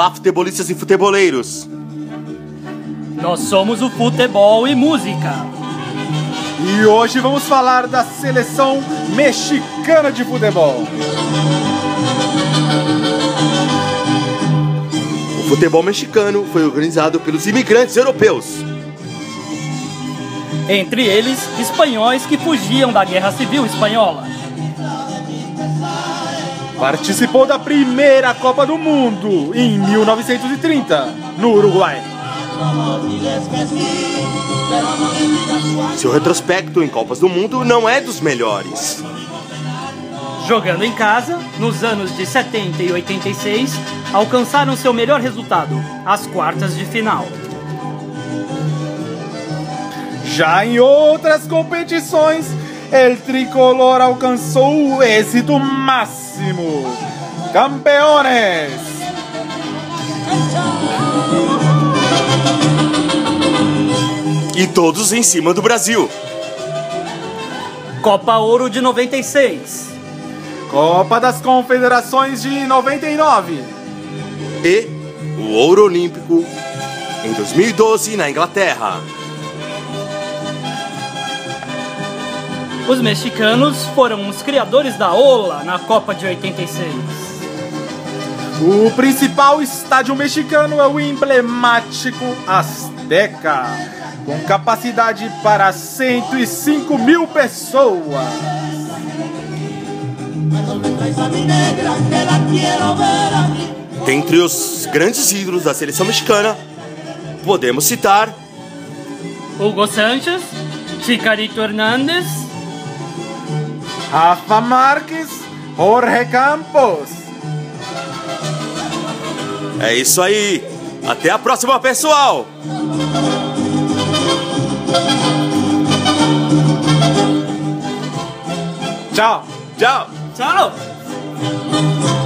Olá, futebolistas e futeboleiros. Nós somos o Futebol e Música. E hoje vamos falar da seleção mexicana de futebol. O futebol mexicano foi organizado pelos imigrantes europeus. Entre eles, espanhóis que fugiam da Guerra Civil Espanhola. Participou da primeira Copa do Mundo em 1930, no Uruguai. Seu retrospecto em Copas do Mundo não é dos melhores. Jogando em casa, nos anos de 70 e 86, alcançaram seu melhor resultado, as quartas de final. Já em outras competições, el tricolor alcançou o êxito máximo. Campeones! E todos em cima do Brasil. Copa Ouro de 96. Copa das Confederações de 99. E o ouro olímpico em 2012 na Inglaterra. Os mexicanos foram os criadores da Ola na Copa de 86. O principal estádio mexicano é o emblemático Azteca, com capacidade para 105 mil pessoas. Dentre os grandes ídolos da seleção mexicana, podemos citar Hugo Sánchez, Chicarito Hernández, Rafa Marques, Jorge Campos. É isso aí. Até a próxima, pessoal. Tchau. Tchau. Tchau!